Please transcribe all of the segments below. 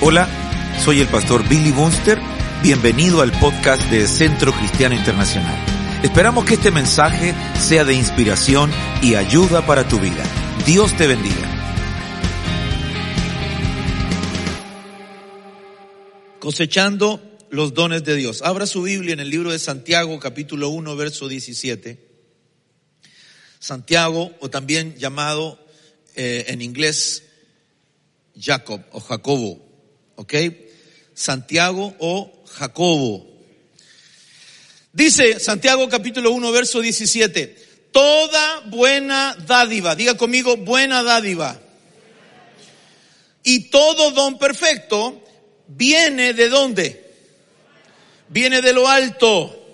Hola, soy el pastor Billy Bunster. Bienvenido al podcast de Centro Cristiano Internacional. Esperamos que este mensaje sea de inspiración y ayuda para tu vida. Dios te bendiga. Cosechando los dones de Dios. Abra su Biblia en el libro de Santiago, capítulo 1, verso 17. Santiago, o también llamado eh, en inglés Jacob o Jacobo, ¿ok? Santiago o Jacobo. Dice Santiago capítulo 1 verso 17, toda buena dádiva, diga conmigo buena dádiva, y todo don perfecto viene de dónde? Viene de lo alto,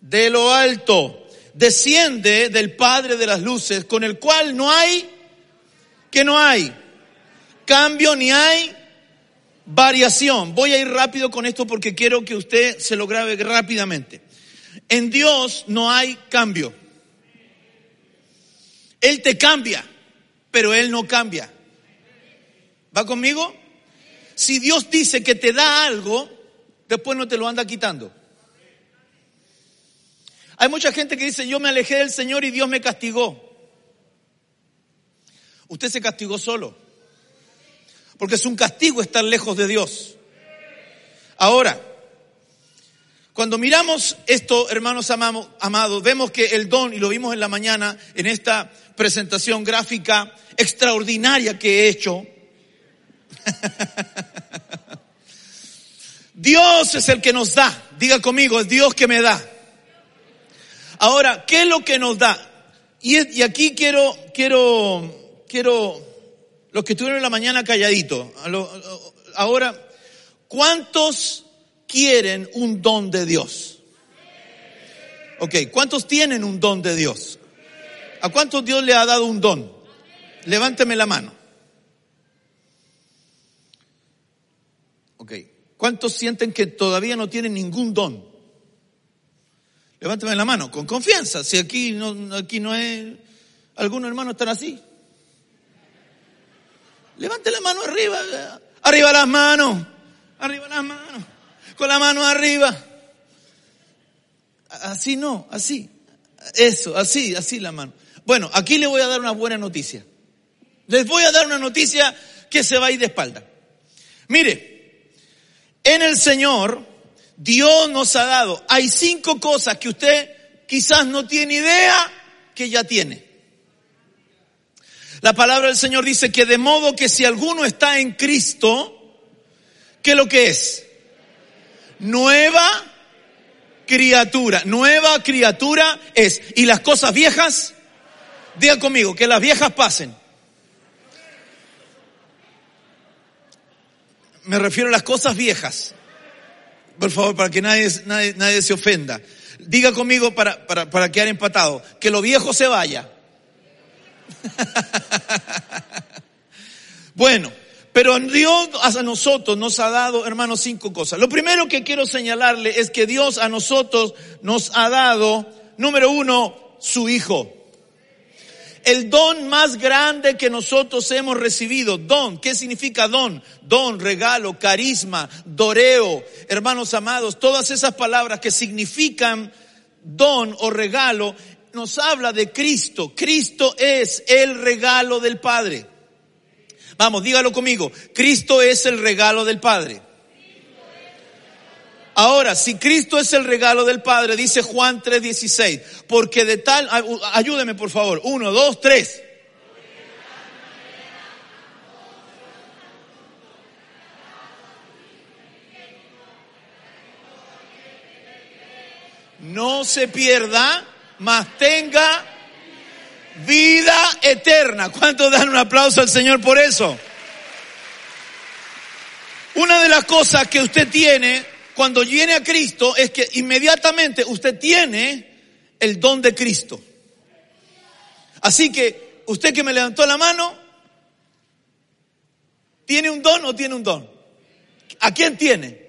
de lo alto, desciende del Padre de las Luces, con el cual no hay que no hay cambio ni hay variación. Voy a ir rápido con esto porque quiero que usted se lo grabe rápidamente. En Dios no hay cambio. Él te cambia, pero Él no cambia. ¿Va conmigo? Si Dios dice que te da algo, después no te lo anda quitando. Hay mucha gente que dice, yo me alejé del Señor y Dios me castigó. Usted se castigó solo. Porque es un castigo estar lejos de Dios. Ahora, cuando miramos esto, hermanos amados, vemos que el don, y lo vimos en la mañana en esta presentación gráfica extraordinaria que he hecho, Dios es el que nos da. Diga conmigo, es Dios que me da. Ahora, ¿qué es lo que nos da? Y, y aquí quiero, quiero quiero, los que estuvieron en la mañana calladito, ahora, ¿cuántos quieren un don de Dios? Ok, ¿cuántos tienen un don de Dios? ¿A cuántos Dios le ha dado un don? Levánteme la mano. Ok, ¿cuántos sienten que todavía no tienen ningún don? Levánteme la mano, con confianza. Si aquí no, aquí no es, algunos hermanos están así. Levante la mano arriba. Arriba las manos. Arriba las manos. Con la mano arriba. Así no, así. Eso, así, así la mano. Bueno, aquí le voy a dar una buena noticia. Les voy a dar una noticia que se va a ir de espalda. Mire, en el Señor, Dios nos ha dado, hay cinco cosas que usted quizás no tiene idea que ya tiene. La palabra del Señor dice que de modo que si alguno está en Cristo, ¿qué lo que es? Nueva criatura. Nueva criatura es. ¿Y las cosas viejas? Diga conmigo, que las viejas pasen. Me refiero a las cosas viejas. Por favor, para que nadie, nadie, se ofenda. Diga conmigo para, para, para quedar empatado, que lo viejo se vaya bueno, pero Dios a nosotros nos ha dado, hermanos, cinco cosas. Lo primero que quiero señalarle es que Dios a nosotros nos ha dado, número uno, su Hijo. El don más grande que nosotros hemos recibido, don, ¿qué significa don? Don, regalo, carisma, doreo, hermanos amados, todas esas palabras que significan don o regalo nos habla de Cristo. Cristo es el regalo del Padre. Vamos, dígalo conmigo. Cristo es el regalo del Padre. Ahora, si Cristo es el regalo del Padre, dice Juan 3:16, porque de tal, ayúdeme por favor, uno, dos, tres. No se pierda más tenga Vida eterna. ¿Cuántos dan un aplauso al Señor por eso? Una de las cosas que usted tiene cuando viene a Cristo es que inmediatamente usted tiene el don de Cristo. Así que usted que me levantó la mano, ¿tiene un don o tiene un don? ¿A quién tiene?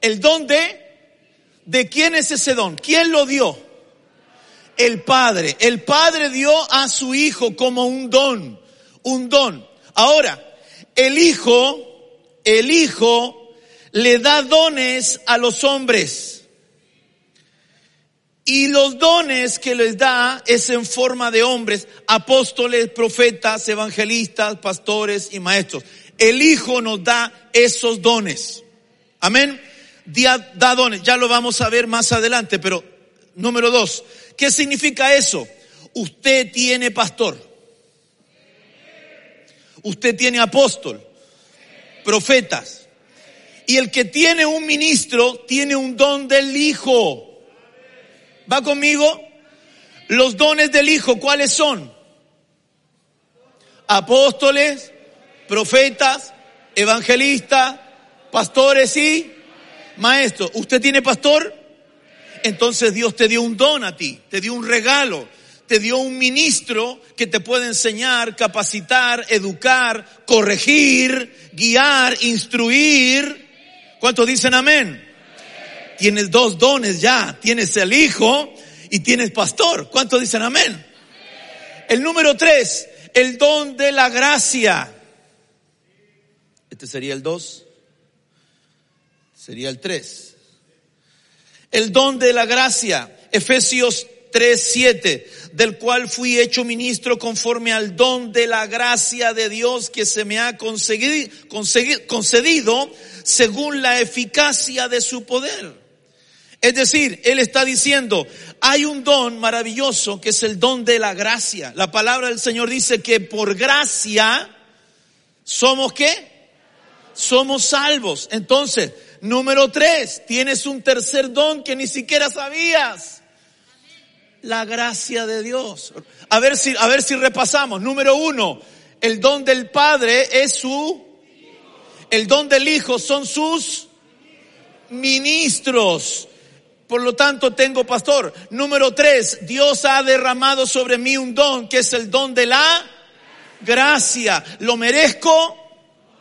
El don de... ¿De quién es ese don? ¿Quién lo dio? El Padre. El Padre dio a su Hijo como un don. Un don. Ahora, el Hijo, el Hijo le da dones a los hombres. Y los dones que les da es en forma de hombres, apóstoles, profetas, evangelistas, pastores y maestros. El Hijo nos da esos dones. Amén. Da dones. Ya lo vamos a ver más adelante, pero número dos. ¿Qué significa eso? Usted tiene pastor. Usted tiene apóstol, profetas. Y el que tiene un ministro tiene un don del Hijo. ¿Va conmigo? Los dones del Hijo, ¿cuáles son? Apóstoles, profetas, evangelistas, pastores y maestros. ¿Usted tiene pastor? Entonces Dios te dio un don a ti, te dio un regalo, te dio un ministro que te puede enseñar, capacitar, educar, corregir, guiar, instruir. ¿Cuántos dicen amén? Tienes dos dones ya, tienes el hijo y tienes pastor. ¿Cuántos dicen amén? El número tres, el don de la gracia. Este sería el dos. Sería el tres. El don de la gracia. Efesios 3, 7, del cual fui hecho ministro conforme al don de la gracia de Dios que se me ha concedido, concedido según la eficacia de su poder. Es decir, Él está diciendo, hay un don maravilloso que es el don de la gracia. La palabra del Señor dice que por gracia somos qué? Somos salvos. Entonces, número tres, tienes un tercer don que ni siquiera sabías. La gracia de Dios. A ver si, a ver si repasamos. Número uno, el don del Padre es su, el don del Hijo son sus ministros. Por lo tanto, tengo pastor. Número tres, Dios ha derramado sobre mí un don, que es el don de la gracia. ¿Lo merezco?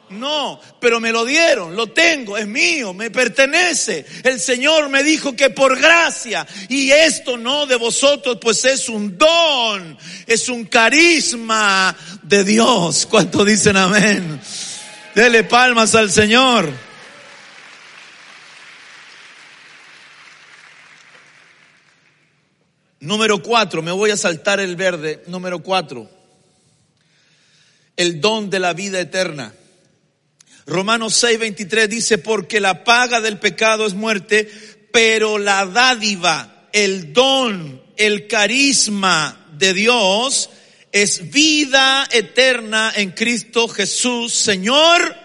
No, pero me lo dieron, lo tengo, es mío, me pertenece. El Señor me dijo que por gracia, y esto no de vosotros, pues es un don, es un carisma de Dios. ¿Cuánto dicen amén? Dele palmas al Señor. Número cuatro, me voy a saltar el verde. Número cuatro, el don de la vida eterna. Romanos 6, 23 dice, porque la paga del pecado es muerte, pero la dádiva, el don, el carisma de Dios es vida eterna en Cristo Jesús, Señor.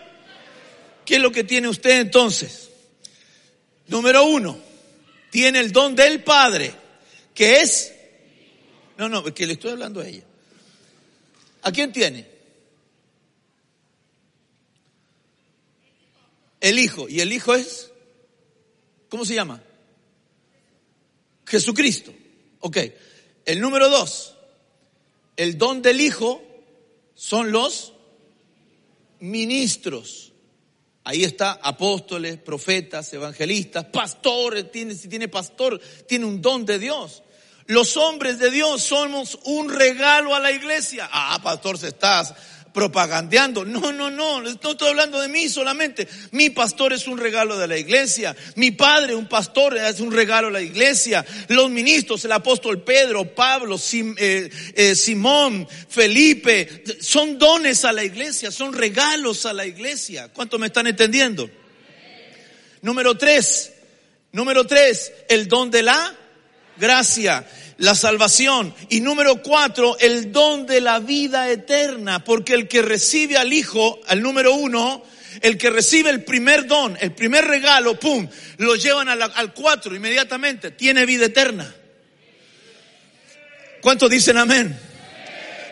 ¿Qué es lo que tiene usted entonces? Número uno, tiene el don del Padre que es, no, no, que le estoy hablando a ella. ¿A quién tiene? El Hijo. ¿Y el Hijo es? ¿Cómo se llama? Jesucristo. Ok. El número dos. El don del Hijo son los ministros. Ahí está apóstoles, profetas, evangelistas, pastores. Tiene, si tiene pastor, tiene un don de Dios. Los hombres de Dios somos un regalo a la iglesia. Ah, pastor, se estás propagandeando. No, no, no, no estoy hablando de mí solamente. Mi pastor es un regalo de la iglesia. Mi padre, un pastor, es un regalo a la iglesia. Los ministros, el apóstol Pedro, Pablo, eh, eh, Simón, Felipe, son dones a la iglesia, son regalos a la iglesia. ¿Cuánto me están entendiendo? Número tres, número tres, el don de la gracia la salvación. Y número cuatro, el don de la vida eterna, porque el que recibe al Hijo, al número uno, el que recibe el primer don, el primer regalo, pum, lo llevan al cuatro inmediatamente, tiene vida eterna. ¿Cuántos dicen amén?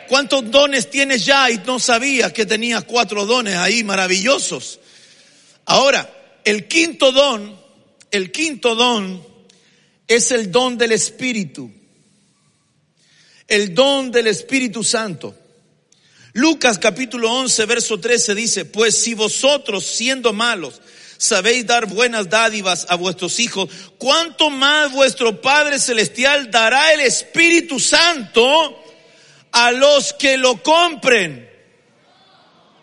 ¿Cuántos dones tienes ya y no sabías que tenías cuatro dones ahí maravillosos? Ahora, el quinto don, el quinto don es el don del Espíritu. El don del Espíritu Santo. Lucas capítulo 11, verso 13 dice, pues si vosotros siendo malos sabéis dar buenas dádivas a vuestros hijos, ¿cuánto más vuestro Padre Celestial dará el Espíritu Santo a los que lo compren?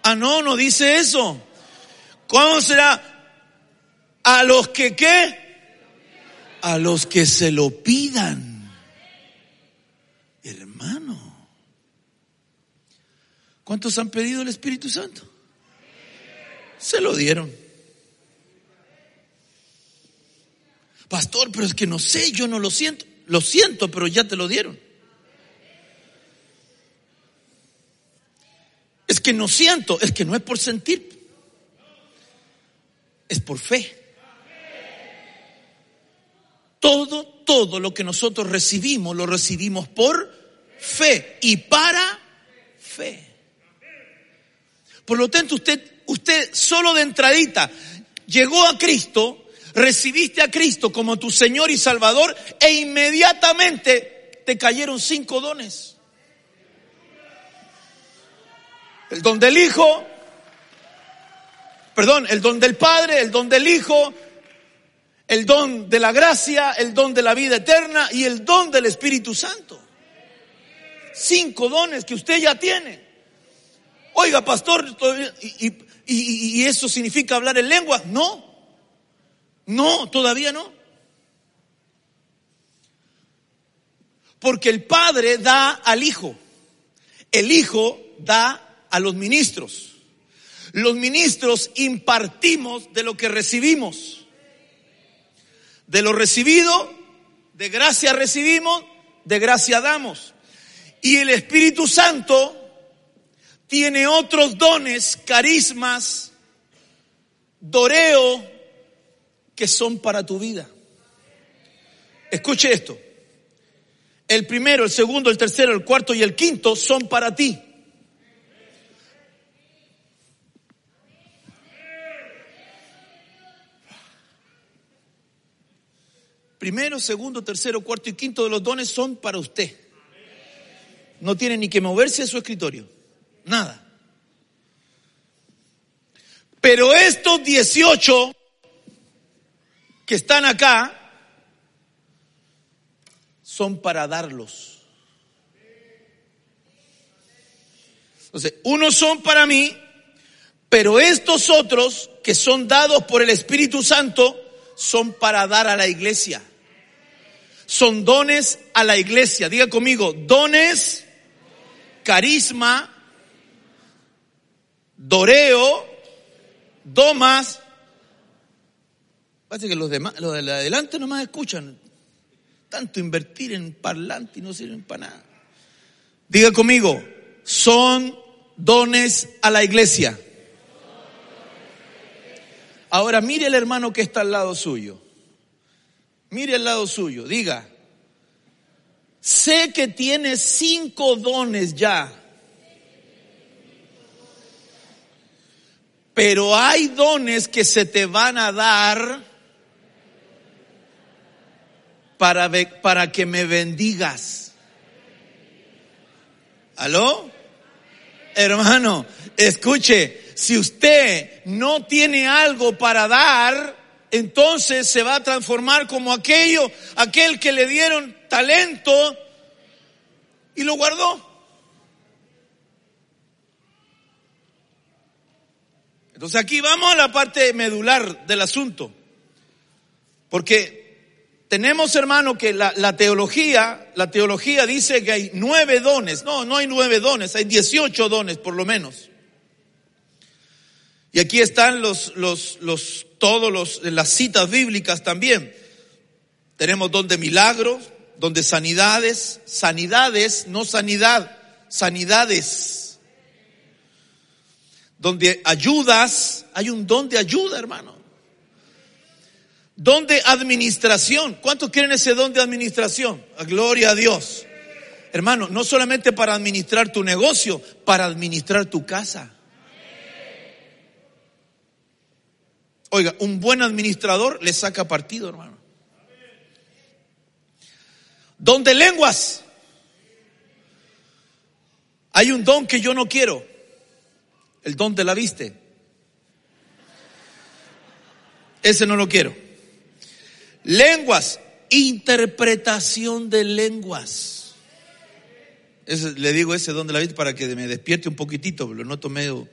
Ah, no, no dice eso. ¿Cómo será? A los que qué? A los que se lo pidan. Hermano. ¿Cuántos han pedido el Espíritu Santo? Se lo dieron. Pastor, pero es que no sé, yo no lo siento. Lo siento, pero ya te lo dieron. Es que no siento, es que no es por sentir. Es por fe. Todo, todo lo que nosotros recibimos, lo recibimos por fe y para fe. Por lo tanto, usted, usted solo de entradita llegó a Cristo, recibiste a Cristo como tu Señor y Salvador e inmediatamente te cayeron cinco dones. El don del Hijo, perdón, el don del Padre, el don del Hijo, el don de la gracia, el don de la vida eterna y el don del Espíritu Santo. Cinco dones que usted ya tiene. Oiga, pastor, y, eso significa hablar en lengua. No, no, todavía no. Porque el Padre da al Hijo, el Hijo da a los ministros. Los ministros impartimos de lo que recibimos. De lo recibido, de gracia recibimos, de gracia damos. Y el Espíritu Santo tiene otros dones, carismas, doreo, que son para tu vida. Escuche esto. El primero, el segundo, el tercero, el cuarto y el quinto son para ti. Primero, segundo, tercero, cuarto y quinto de los dones son para usted. No tiene ni que moverse a su escritorio. Nada. Pero estos 18 que están acá son para darlos. Entonces, unos son para mí, pero estos otros que son dados por el Espíritu Santo son para dar a la iglesia. Son dones a la iglesia. Diga conmigo, dones, carisma, Doreo, Domas. Parece que los demás, los de adelante nomás escuchan. Tanto invertir en parlante y no sirven para nada. Diga conmigo, son dones a la iglesia. Ahora mire el hermano que está al lado suyo. Mire al lado suyo, diga, sé que tiene cinco dones ya Pero hay dones que se te van a dar para, para que me bendigas. ¿Aló? Hermano, escuche, si usted no tiene algo para dar, entonces se va a transformar como aquello, aquel que le dieron talento y lo guardó. Entonces aquí vamos a la parte medular del asunto. Porque tenemos, hermano, que la, teología, la teología dice que hay nueve dones. No, no hay nueve dones, hay dieciocho dones por lo menos. Y aquí están los, los, los, todos los, las citas bíblicas también. Tenemos don de milagros, don de sanidades, sanidades, no sanidad, sanidades donde ayudas, hay un don de ayuda, hermano. Don de administración. ¿Cuántos quieren ese don de administración? Gloria a Dios. hermano, no solamente para administrar tu negocio, para administrar tu casa. Oiga, un buen administrador le saca partido, hermano. Don de lenguas. Hay un don que yo no quiero. El don de la viste. Ese no lo quiero. Lenguas. Interpretación de lenguas. le digo ese don de la viste para que me despierte un poquitito, lo noto medio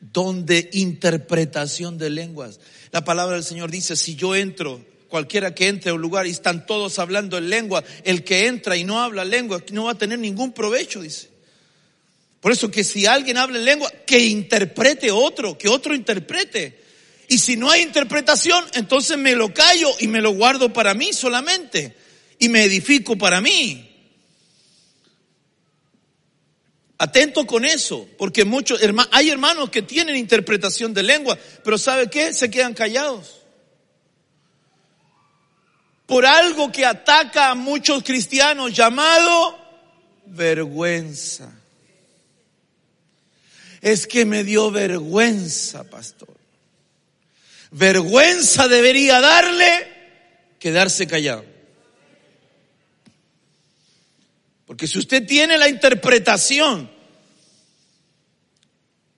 donde interpretación de lenguas. La palabra del Señor dice, si yo entro, cualquiera que entre a un lugar y están todos hablando en lengua, el que entra y no habla lengua no va a tener ningún provecho, dice. Por eso que si alguien habla en lengua, que interprete otro, que otro interprete. Y si no hay interpretación, entonces me lo callo y me lo guardo para mí solamente. Y me edifico para mí. Atento con eso, porque muchos hay hermanos que tienen interpretación de lengua, pero ¿sabe qué? Se quedan callados. Por algo que ataca a muchos cristianos llamado vergüenza. Es que me dio vergüenza, pastor. Vergüenza debería darle quedarse callado. Porque si usted tiene la interpretación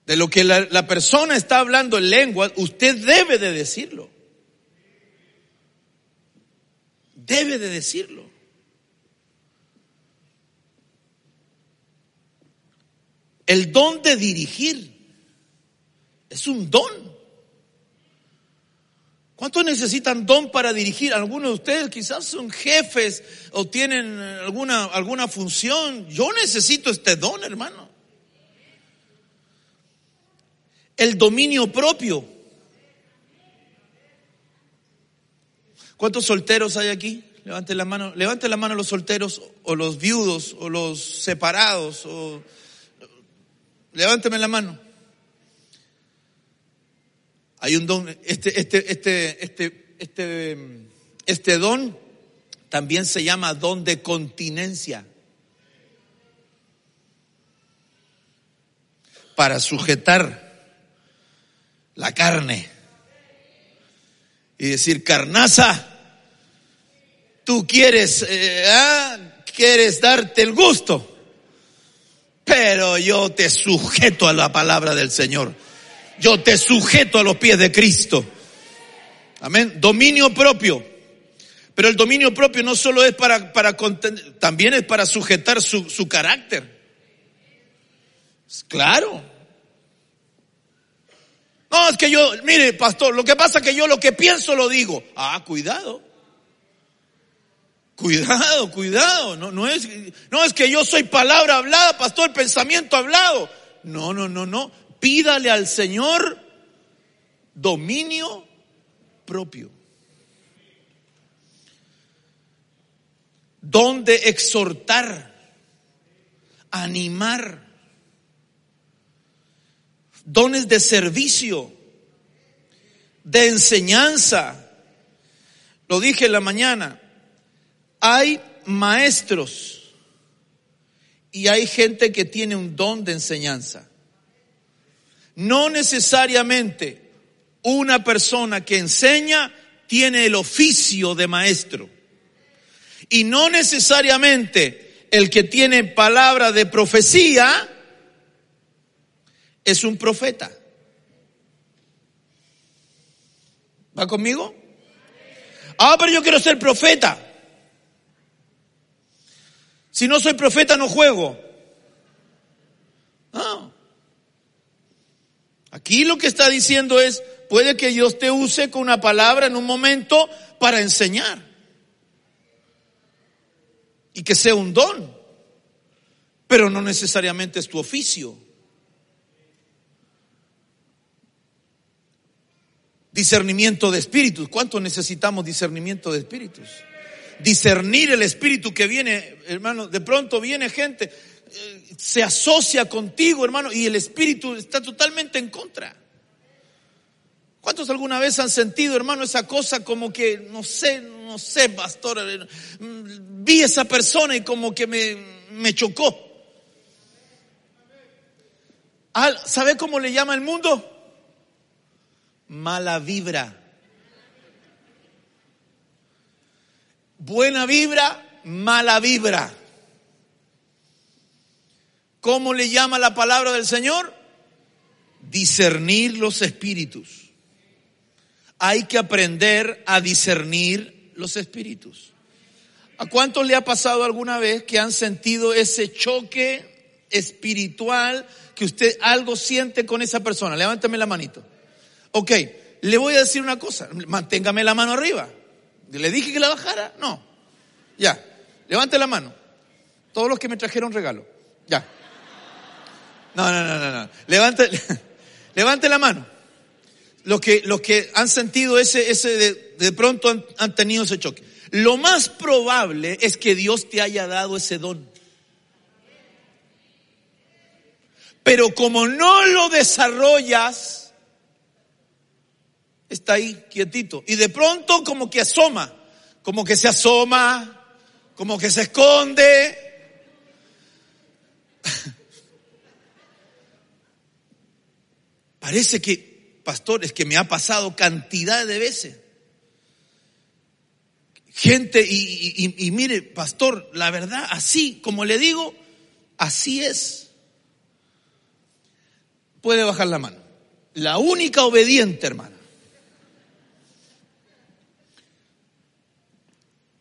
de lo que la, persona está hablando en lengua, usted debe de decirlo. Debe de decirlo. El don de dirigir es un don. ¿Cuántos necesitan don para dirigir? Algunos de ustedes quizás son jefes o tienen alguna, alguna función. Yo necesito este don, hermano. El dominio propio. ¿Cuántos solteros hay aquí? Levanten la mano, levanten la mano los solteros o los viudos o los separados o levánteme la mano. Hay un don, este, este, este, este, este, este don también se llama don de continencia. Para sujetar la carne y decir, carnaza, tú quieres, eh, ah, quieres darte el gusto, pero yo te sujeto a la palabra del Señor yo te sujeto a los pies de Cristo. Amén. Dominio propio. Pero el dominio propio no solo es para, para también es para sujetar su, su carácter. Claro. No, es que yo, mire, pastor, lo que pasa es que yo lo que pienso lo digo. Ah, cuidado. Cuidado, cuidado. No, no, es, no es que yo soy palabra hablada, pastor, pensamiento hablado. No, no, no, no pídale al Señor dominio propio. Donde exhortar, animar, dones de servicio, de enseñanza. Lo dije en la mañana, hay maestros y hay gente que tiene un don de enseñanza. No necesariamente una persona que enseña tiene el oficio de maestro. Y no necesariamente el que tiene palabra de profecía es un profeta. ¿Va conmigo? Ah, pero yo quiero ser profeta. Si no soy profeta no juego. Aquí lo que está diciendo es, puede que Dios te use con una palabra en un momento para enseñar. Y que sea un don. Pero no necesariamente es tu oficio. Discernimiento de espíritus. ¿Cuánto necesitamos discernimiento de espíritus? Discernir el espíritu que viene, hermano, de pronto viene gente, se asocia contigo, hermano, y el espíritu está totalmente en contra. ¿Cuántos alguna vez han sentido, hermano, esa cosa como que, no sé, no sé, pastor, eh, vi esa persona y como que me, me chocó. ¿Sabe cómo le llama el mundo? Mala vibra. Buena vibra, mala vibra. ¿Cómo le llama la palabra del Señor? Discernir los espíritus. Hay que aprender a discernir los espíritus. ¿A cuántos le ha pasado alguna vez que han sentido ese choque espiritual que usted algo siente con esa persona? Levántame la manito. Ok, le voy a decir una cosa, manténgame la mano arriba. ¿Le dije que la bajara? No. Ya, levante la mano. Todos los que me trajeron regalo. Ya. No, no, no, no, no. Levante, levante la mano. Los que, los que han sentido ese, ese de, pronto han, han tenido ese choque. Lo más probable es que Dios te haya dado ese don. Pero como no lo desarrollas, está ahí quietito. Y de pronto como que asoma, como que se asoma, como que se esconde. Parece que, pastores, que me ha pasado cantidad de veces. Gente, y, mire, pastor, la verdad, así, como le digo, así es. Puede bajar la mano. La única obediente, hermana.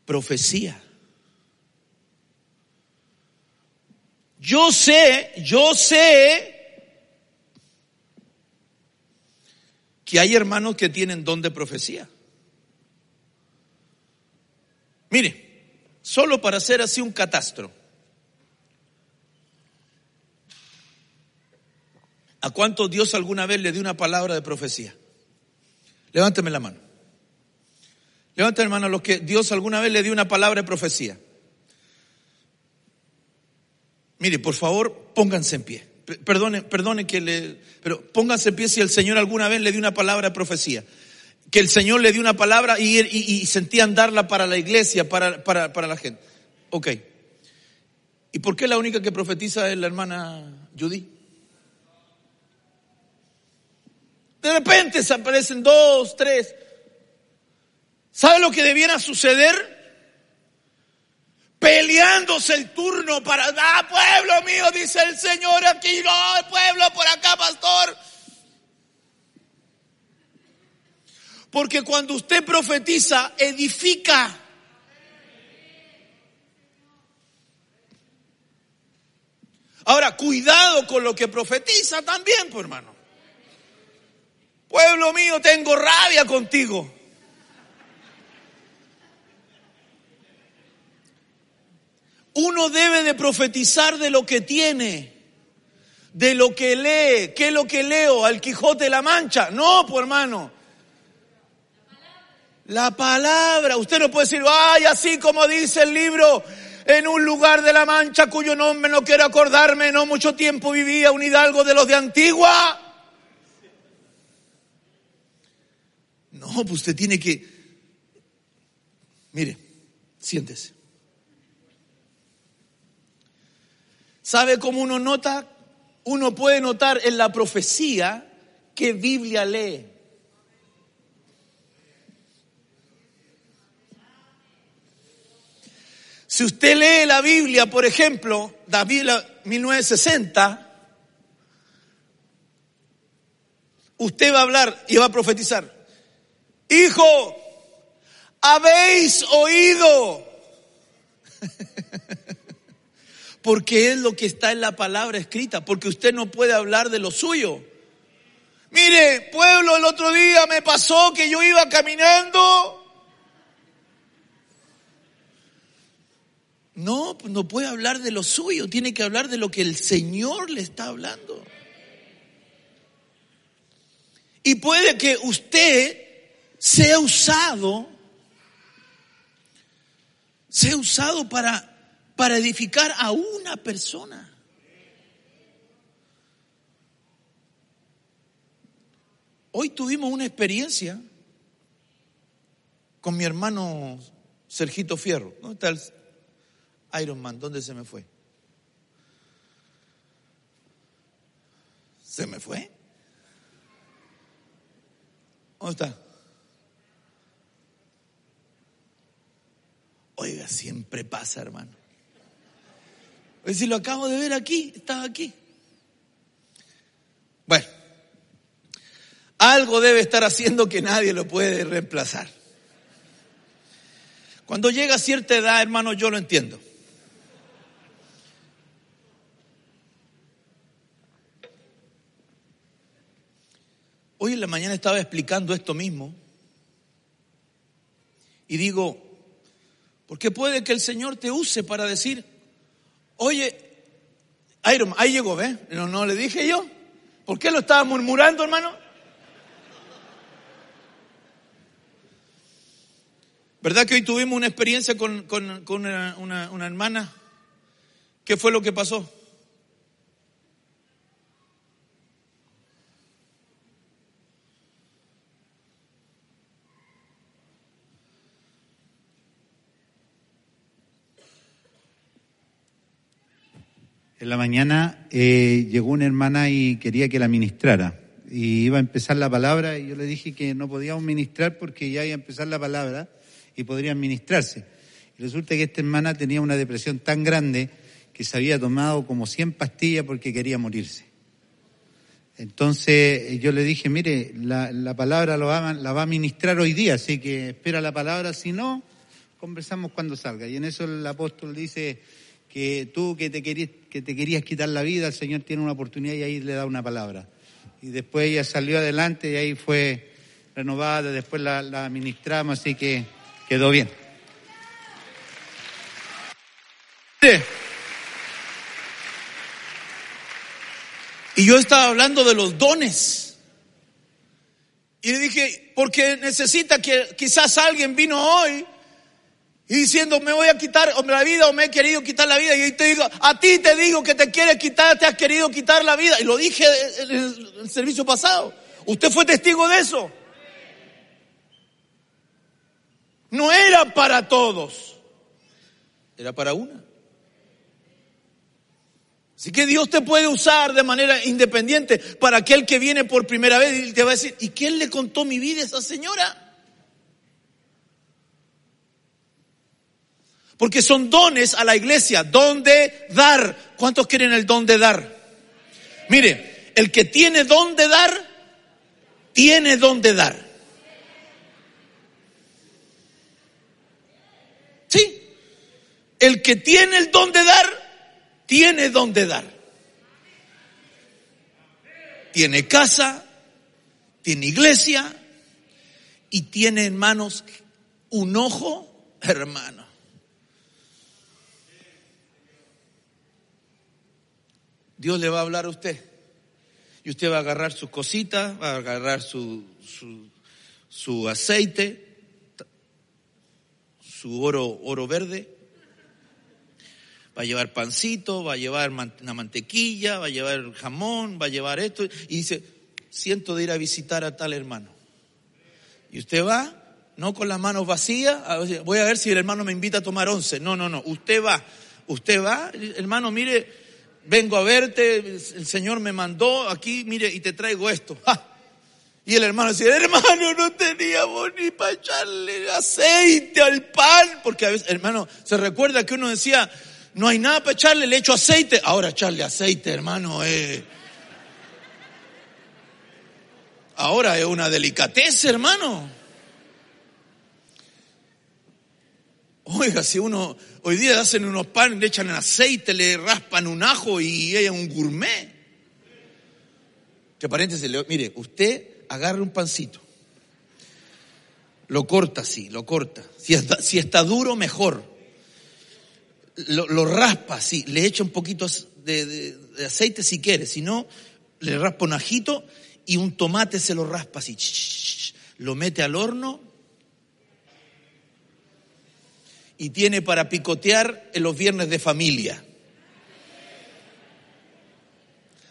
Profecía. Yo sé, yo sé que hay hermanos que tienen don de profecía. Mire, solo para hacer así un catastro. ¿A cuánto Dios alguna vez le dio una palabra de profecía? Levánteme la mano. Levánteme la a los que Dios alguna vez le dio una palabra de profecía. Mire, por favor, pónganse en pie. Perdone, perdone que le, pero pónganse en pie si el Señor alguna vez le dio una palabra de profecía. Que el Señor le dio una palabra y, y, sentían darla para la iglesia, para, para, para la gente. Ok. ¿Y por qué la única que profetiza es la hermana Judy? De repente se aparecen dos, tres. ¿Sabe lo que debiera suceder? Peleándose el turno para, ah, pueblo mío, dice el Señor aquí, no, pueblo por acá, pastor. Porque cuando usted profetiza, edifica. Ahora, cuidado con lo que profetiza también, pues hermano. Pueblo mío, tengo rabia contigo. Uno debe de profetizar de lo que tiene, de lo que lee. ¿Qué es lo que leo? ¿Al Quijote de la Mancha? No, pues hermano. La palabra. Usted no puede decir, ay, así como dice el libro, en un lugar de la Mancha cuyo nombre no quiero acordarme, no mucho tiempo vivía un hidalgo de los de Antigua. No, pues usted tiene que... Mire, siéntese. ¿Sabe cómo uno nota? Uno puede notar en la profecía que Biblia lee. Si usted lee la Biblia, por ejemplo, David 1960, usted va a hablar y va a profetizar. Hijo, habéis oído. porque es lo que está en la palabra escrita, porque usted no puede hablar de lo suyo. Mire, pueblo, el otro día me pasó que yo iba caminando. No, no puede hablar de lo suyo, tiene que hablar de lo que el Señor le está hablando. Y puede que usted sea usado, sea usado para para edificar a una persona. Hoy tuvimos una experiencia con mi hermano Sergito Fierro. ¿Dónde está el Iron Man? ¿Dónde se me fue? ¿Se me fue? ¿Dónde está? Oiga, siempre pasa, hermano. Si lo acabo de ver aquí, estaba aquí. Bueno, algo debe estar haciendo que nadie lo puede reemplazar. Cuando llega a cierta edad, hermano, yo lo entiendo. Hoy en la mañana estaba explicando esto mismo y digo, porque puede que el Señor te use para decir, oye, Iron, ahí llegó, ¿ves? No, no le dije yo. ¿Por qué lo estaba murmurando, hermano? ¿Verdad que hoy tuvimos una experiencia con, una hermana? ¿Qué fue lo que pasó? En la mañana eh, llegó una hermana y quería que la ministrara. Y iba a empezar la palabra y yo le dije que no podíamos ministrar porque ya iba a empezar la palabra y podrían ministrarse. Y resulta que esta hermana tenía una depresión tan grande que se había tomado como 100 pastillas porque quería morirse. Entonces yo le dije, mire, la, palabra la va a ministrar hoy día, así que espera la palabra, si no, conversamos cuando salga. Y en eso el apóstol dice, que tú que te, querías, que te querías quitar la vida, el Señor tiene una oportunidad y ahí le da una palabra. Y después ella salió adelante y ahí fue renovada, después la, la administramos, así que quedó bien. Y yo estaba hablando de los dones. Y le dije, porque necesita que quizás alguien vino hoy y diciendo, me voy a quitar la vida o me he querido quitar la vida. Y te digo, a ti te digo que te quieres quitar, te has querido quitar la vida. Y lo dije en el servicio pasado. Usted fue testigo de eso. No era para todos. Era para una. Así que Dios te puede usar de manera independiente para aquel que viene por primera vez y te va a decir, ¿y quién le contó mi vida a esa señora? Porque son dones a la iglesia, don de dar. ¿Cuántos quieren el don de dar? Mire, el que tiene don de dar, tiene don de dar. Sí, el que tiene el don de dar, tiene don de dar. Tiene casa, tiene iglesia y tiene en manos un ojo, hermano Dios le va a hablar a usted. Y usted va a agarrar sus cositas, va a agarrar su, su, aceite, su oro, oro verde, va a llevar pancito, va a llevar una mantequilla, va a llevar jamón, va a llevar esto, y dice, siento de ir a visitar a tal hermano. Y usted va, no con las manos vacías, voy a ver si el hermano me invita a tomar once. No, no, no, usted va, usted va, hermano, mire, vengo a verte, el Señor me mandó aquí, mire, y te traigo esto. Y el hermano decía, hermano, no teníamos ni para echarle aceite al pan, porque a veces, hermano, se recuerda que uno decía, no hay nada para echarle, le echo aceite, ahora echarle aceite, hermano, eh. Ahora es una delicatez, hermano. Oiga, si uno, hoy día hacen unos panes, le echan aceite, le raspan un ajo y es un gourmet. Que paréntesis, mire, usted agarra un pancito, lo corta así, lo corta. Si está, si está duro, mejor. Lo, raspa así, le echa un poquito de, de, aceite si quiere, si no, le raspa un ajito y un tomate se lo raspa así. Lo mete al horno y tiene para picotear en los viernes de familia.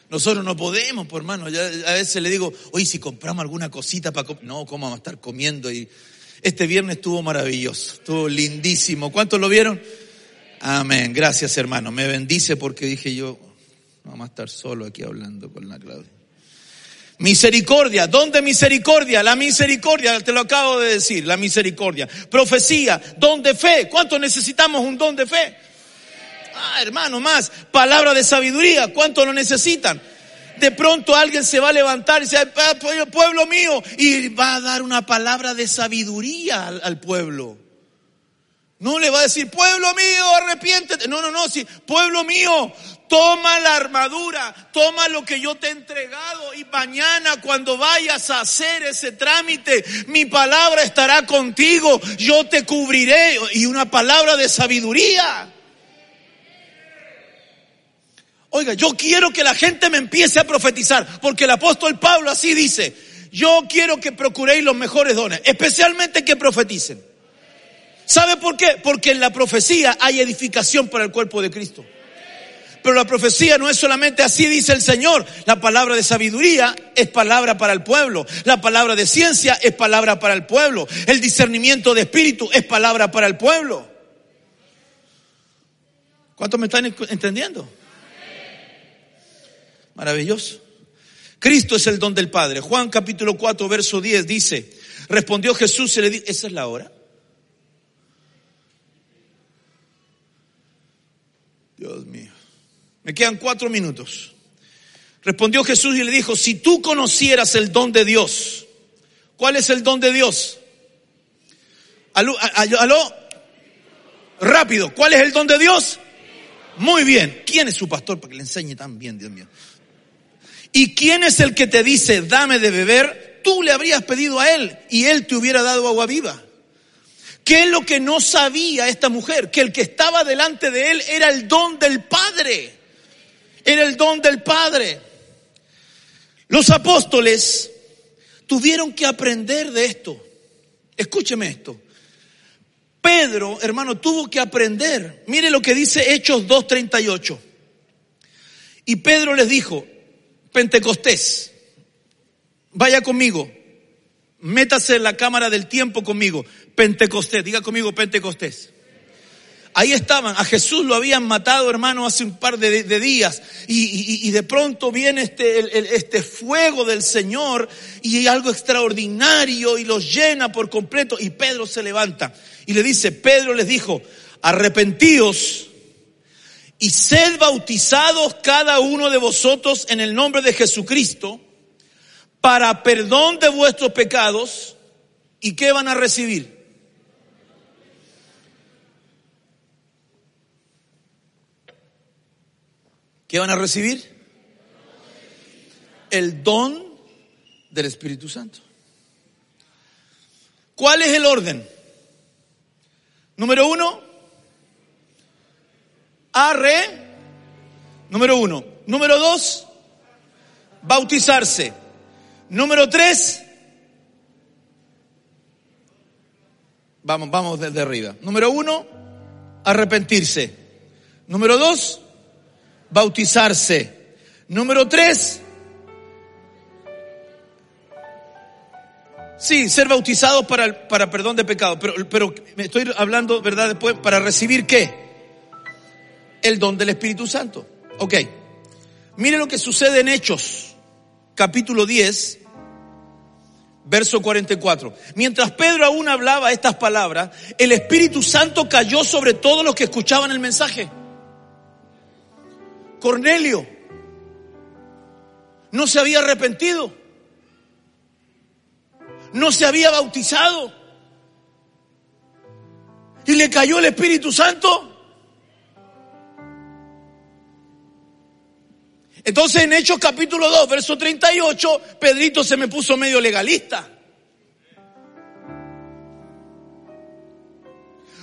Nosotros no podemos, por hermano. a veces le digo, oye, si compramos alguna cosita para comer. No, ¿cómo vamos a estar comiendo? Y Este viernes estuvo maravilloso, estuvo lindísimo. ¿Cuántos lo vieron? Amén. Gracias, hermano. Me bendice porque dije yo, vamos a estar solo aquí hablando con la Claudia. Misericordia, ¿dónde misericordia? La misericordia, te lo acabo de decir, la misericordia. Profecía, don de fe. ¿Cuánto necesitamos un don de fe? Ah, hermano, más. Palabra de sabiduría, ¿cuánto lo necesitan? De pronto alguien se va a levantar y dice, pueblo mío, y va a dar una palabra de sabiduría al pueblo. No le va a decir, pueblo mío, arrepiéntete. No, no, no, sí, pueblo mío, toma la armadura, toma lo que yo te he entregado y mañana cuando vayas a hacer ese trámite, mi palabra estará contigo, yo te cubriré y una palabra de sabiduría. Oiga, yo quiero que la gente me empiece a profetizar, porque el apóstol Pablo así dice, yo quiero que procuréis los mejores dones, especialmente que profeticen. ¿Sabe por qué? Porque en la profecía hay edificación para el cuerpo de Cristo. Pero la profecía no es solamente así, dice el Señor. La palabra de sabiduría es palabra para el pueblo. La palabra de ciencia es palabra para el pueblo. El discernimiento de espíritu es palabra para el pueblo. ¿Cuántos me están entendiendo? Maravilloso. Cristo es el don del Padre. Juan capítulo 4, verso 10 dice, respondió Jesús y le dijo, ¿esa es la hora? Dios mío. Me quedan cuatro minutos. Respondió Jesús y le dijo, si tú conocieras el don de Dios, ¿cuál es el don de Dios? Aló, aló, rápido, ¿cuál es el don de Dios? Muy bien, ¿quién es su pastor para que le enseñe tan bien, Dios mío? ¿Y quién es el que te dice, dame de beber? Tú le habrías pedido a él y él te hubiera dado agua viva. ¿Qué es lo que no sabía esta mujer? Que el que estaba delante de él era el don del Padre. Era el don del Padre. Los apóstoles tuvieron que aprender de esto. Escúcheme esto. Pedro, hermano, tuvo que aprender. Mire lo que dice Hechos 2.38. Y Pedro les dijo, Pentecostés, vaya conmigo, métase en la cámara del tiempo conmigo. Pentecostés, diga conmigo Pentecostés. Ahí estaban, a Jesús lo habían matado, hermano, hace un par de, días. Y, de pronto viene este, este fuego del Señor y algo extraordinario y los llena por completo. Y Pedro se levanta y le dice, Pedro les dijo, arrepentíos y sed bautizados cada uno de vosotros en el nombre de Jesucristo para perdón de vuestros pecados. ¿Y qué van a recibir? ¿Qué van a recibir? El don del Espíritu Santo. ¿Cuál es el orden? Número uno, arre. Número uno. Número dos, bautizarse. Número tres, vamos, vamos desde arriba. Número uno, arrepentirse. Número dos, bautizarse. Número tres, sí, ser bautizado para, para perdón de pecado, pero, pero me estoy hablando, ¿verdad? Después, para recibir qué? El don del Espíritu Santo. Ok. Mire lo que sucede en Hechos, capítulo 10, verso 44. Mientras Pedro aún hablaba estas palabras, el Espíritu Santo cayó sobre todos los que escuchaban el mensaje. Cornelio no se había arrepentido, no se había bautizado y le cayó el Espíritu Santo. Entonces en Hechos capítulo 2, verso 38, Pedrito se me puso medio legalista.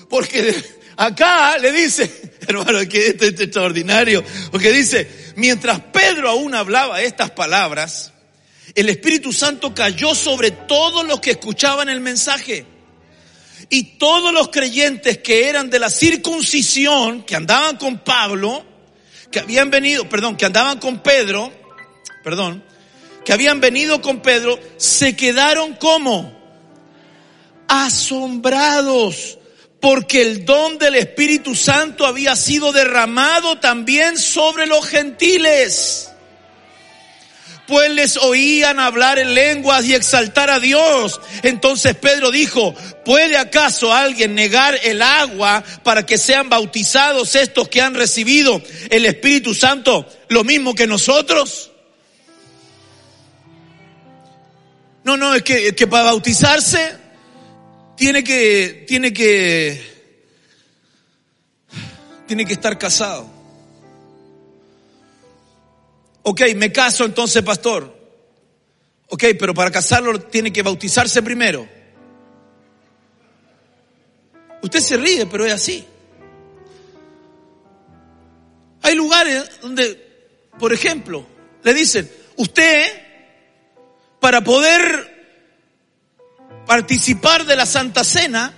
Porque acá le dice, hermano, que esto es extraordinario, porque dice, mientras Pedro aún hablaba estas palabras, el Espíritu Santo cayó sobre todos los que escuchaban el mensaje. Y todos los creyentes que eran de la circuncisión, que andaban con Pablo, que habían venido, perdón, que andaban con Pedro, perdón, que habían venido con Pedro, se quedaron como asombrados porque el don del Espíritu Santo había sido derramado también sobre los gentiles. Pues les oían hablar en lenguas y exaltar a Dios. Entonces Pedro dijo, ¿puede acaso alguien negar el agua para que sean bautizados estos que han recibido el Espíritu Santo lo mismo que nosotros? No, no, es que, que para bautizarse tiene que, tiene que, tiene que estar casado. Ok, me caso entonces, pastor. Ok, pero para casarlo tiene que bautizarse primero. Usted se ríe, pero es así. Hay lugares donde, por ejemplo, le dicen, usted, para poder participar de la Santa Cena,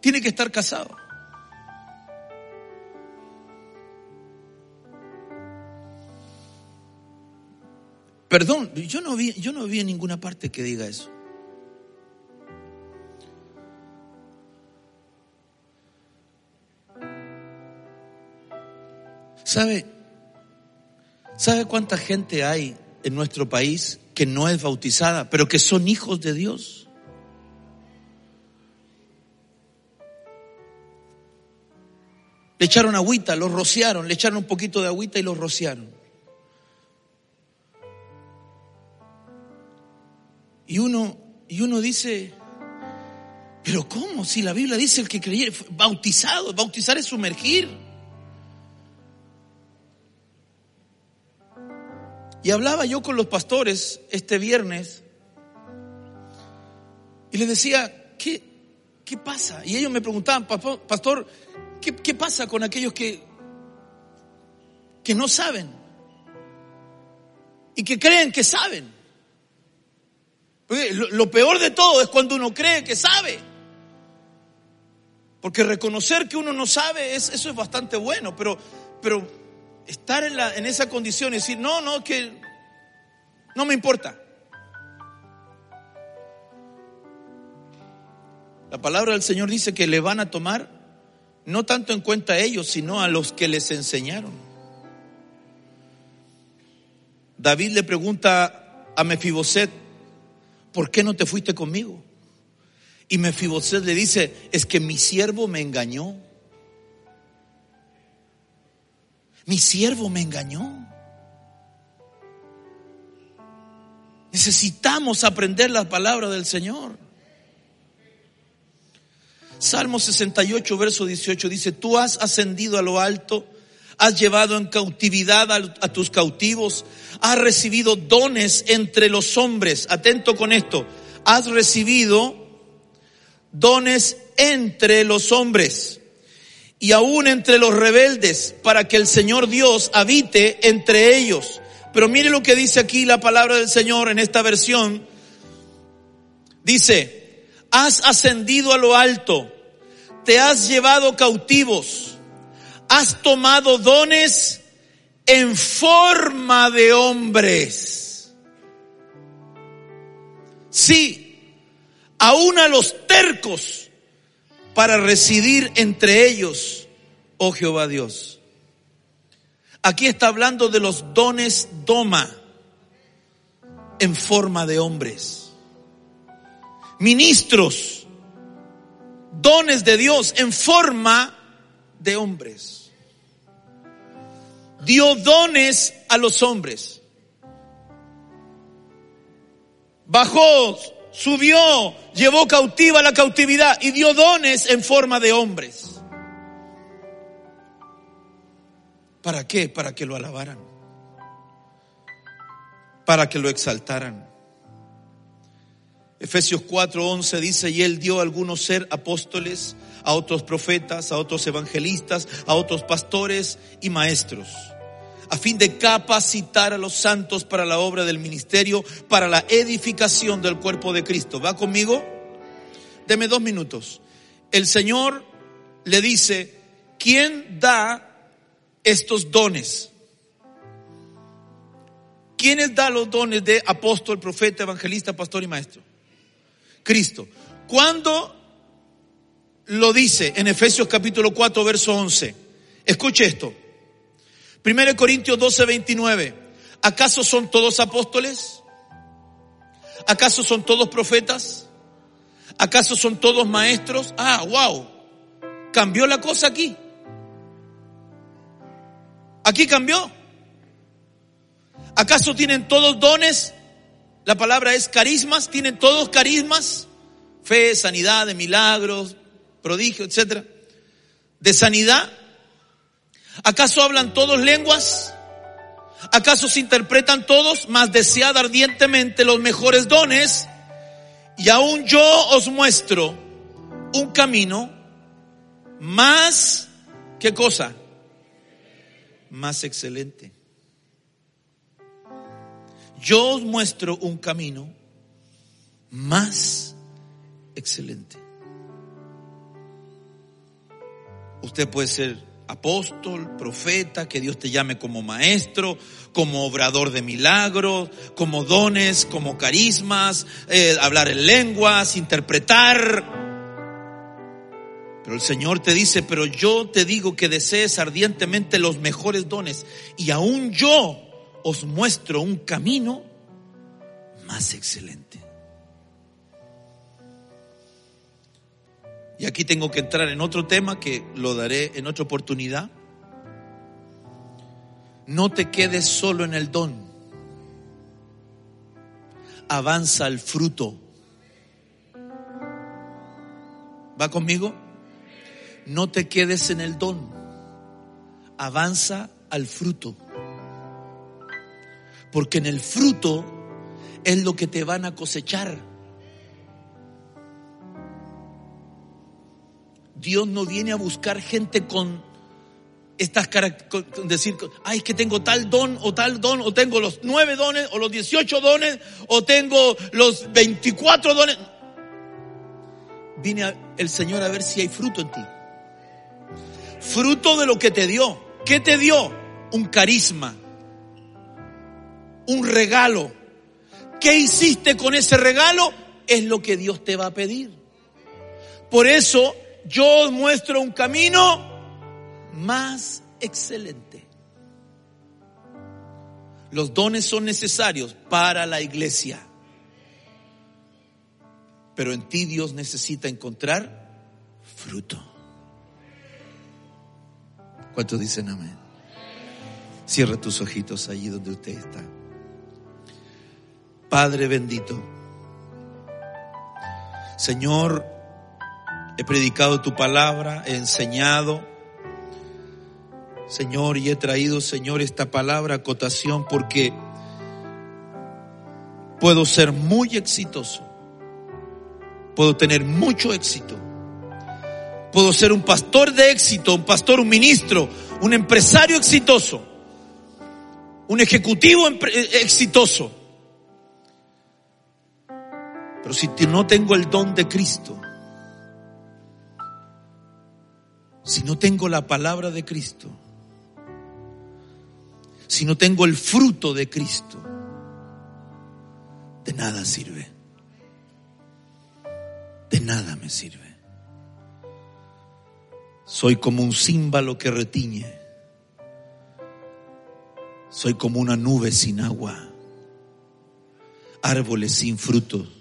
tiene que estar casado. Perdón, yo no vi, yo no vi en ninguna parte que diga eso. ¿Sabe? ¿Sabe cuánta gente hay en nuestro país que no es bautizada, pero que son hijos de Dios. Le echaron agüita, los rociaron, le echaron un poquito de agüita y los rociaron. Y uno, y uno dice, pero ¿cómo? Si la Biblia dice el que creyere, bautizado, bautizar es sumergir. Y hablaba yo con los pastores este viernes y les decía, ¿qué, qué pasa? Y ellos me preguntaban, pastor, ¿qué, qué pasa con aquellos que, que no saben? Y que creen que saben. Lo, peor de todo es cuando uno cree que sabe. Porque reconocer que uno no sabe, es, eso es bastante bueno, pero, pero estar en, la, en esa condición y decir, no, no, que no me importa. La palabra del Señor dice que le van a tomar no tanto en cuenta a ellos, sino a los que les enseñaron. David le pregunta a Mefiboset, ¿por qué no te fuiste conmigo? Y Mefiboset le dice, es que mi siervo me engañó. Mi siervo me engañó. Necesitamos aprender la palabra del Señor. Salmo 68, verso 18 dice, tú has ascendido a lo alto, has llevado en cautividad a, tus cautivos, has recibido dones entre los hombres. Atento con esto, has recibido dones entre los hombres y aún entre los rebeldes, para que el Señor Dios habite entre ellos. Pero mire lo que dice aquí la palabra del Señor en esta versión. Dice, has ascendido a lo alto, te has llevado cautivos, has tomado dones en forma de hombres. Sí, aún a los tercos para residir entre ellos, oh Jehová Dios. Aquí está hablando de los dones doma en forma de hombres. Ministros, dones de Dios en forma de hombres. Dio dones a los hombres. Bajó, subió, llevó cautiva la cautividad y dio dones en forma de hombres. ¿Para qué? Para que lo alabaran. Para que lo exaltaran. Efesios 4:11 dice, y él dio a algunos ser apóstoles, a otros profetas, a otros evangelistas, a otros pastores y maestros, a fin de capacitar a los santos para la obra del ministerio, para la edificación del cuerpo de Cristo. ¿Va conmigo? Deme dos minutos. El Señor le dice, ¿quién da estos dones? ¿Quiénes da los dones de apóstol, profeta, evangelista, pastor y maestro? Cristo. ¿Cuándo lo dice en Efesios capítulo 4, verso 11? Escuche esto. 1 Corintios 12, 29. ¿Acaso son todos apóstoles? ¿Acaso son todos profetas? ¿Acaso son todos maestros? Ah, wow. Cambió la cosa aquí. Aquí cambió. ¿Acaso tienen todos dones? La palabra es carismas. ¿Tienen todos carismas? Fe, sanidad, milagros, prodigios, etcétera. De sanidad. ¿Acaso hablan todos lenguas? ¿Acaso se interpretan todos? Más desead ardientemente los mejores dones. Y aún yo os muestro un camino más, ¿qué cosa? Más excelente. Yo os muestro un camino más excelente. Usted puede ser apóstol, profeta, que Dios te llame como maestro, como obrador de milagros, como dones, como carismas, eh, hablar en lenguas, interpretar. Pero el Señor te dice, pero yo te digo que desees ardientemente los mejores dones y aún yo os muestro un camino más excelente. Y aquí tengo que entrar en otro tema que lo daré en otra oportunidad. No te quedes solo en el don. Avanza al fruto. ¿Va conmigo? No te quedes en el don. Avanza al fruto. Porque en el fruto es lo que te van a cosechar. Dios no viene a buscar gente con estas características, decir, ay, es que tengo tal don o tal don, o tengo los nueve dones, o los dieciocho dones, o tengo los veinticuatro dones. Viene el Señor a ver si hay fruto en ti. Fruto de lo que te dio. ¿Qué te dio? Un carisma. Un regalo. ¿Qué hiciste con ese regalo? Es lo que Dios te va a pedir. Por eso yo os muestro un camino más excelente. Los dones son necesarios para la iglesia. Pero en ti Dios necesita encontrar fruto. ¿Cuántos dicen amén? Cierra tus ojitos allí donde usted está. Padre bendito. Señor, he predicado tu palabra, he enseñado. Señor, y he traído, Señor, esta palabra a cotación porque puedo ser muy exitoso. Puedo tener mucho éxito. Puedo ser un pastor de éxito, un pastor, un ministro, un empresario exitoso, un ejecutivo exitoso. Pero si no tengo el don de Cristo, si no tengo la palabra de Cristo, si no tengo el fruto de Cristo, de nada sirve. De nada me sirve. Soy como un címbalo que retiñe. Soy como una nube sin agua. Árboles sin frutos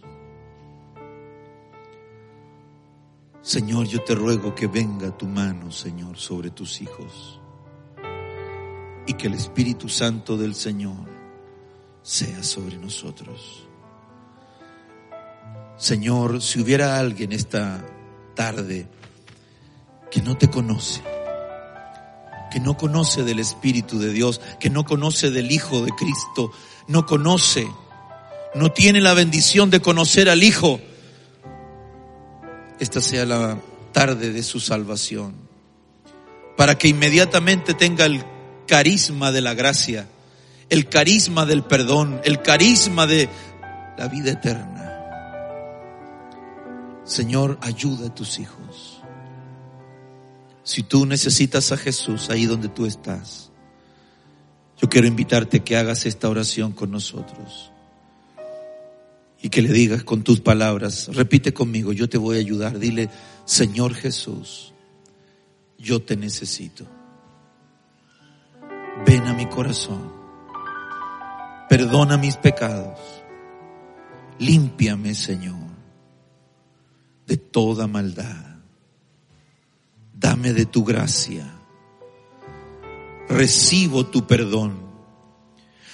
Señor, yo te ruego que venga tu mano, Señor, sobre tus hijos. Y que el Espíritu Santo del Señor sea sobre nosotros. Señor, si hubiera alguien esta tarde que no te conoce, que no conoce del Espíritu de Dios, que no conoce del Hijo de Cristo, no conoce, no tiene la bendición de conocer al Hijo, esta sea la tarde de su salvación, para que inmediatamente tenga el carisma de la gracia, el carisma del perdón, el carisma de la vida eterna. Señor, ayuda a tus hijos. Si tú necesitas a Jesús ahí donde tú estás, Yo quiero invitarte a que hagas esta oración con nosotros y que le digas con tus palabras, repite conmigo, yo te voy a ayudar, dile, Señor Jesús, yo te necesito. Ven a mi corazón, perdona mis pecados, límpiame Señor de toda maldad, dame de tu gracia. Recibo tu perdón.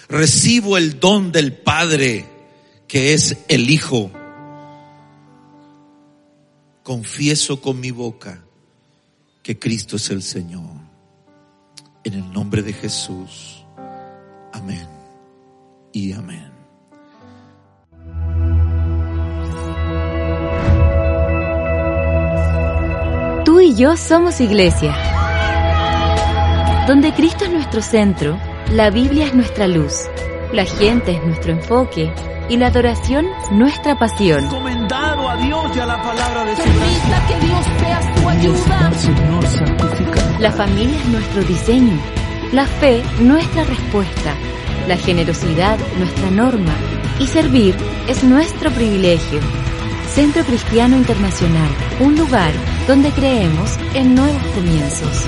Recibo el don del Padre que es el Hijo. Confieso con mi boca que Cristo es el Señor. En el nombre de Jesús. Amén y amén. Tú y yo somos iglesia donde Cristo es nuestro centro, la Biblia es nuestra luz, la gente es nuestro enfoque y la adoración nuestra pasión. Encomendado a Dios y a la palabra de su Permita que Dios sea tu ayuda. Señor, santifica. La familia es nuestro diseño, la fe nuestra respuesta, la generosidad nuestra norma y servir es nuestro privilegio. Centro Cristiano Internacional, un lugar donde creemos en nuevos comienzos.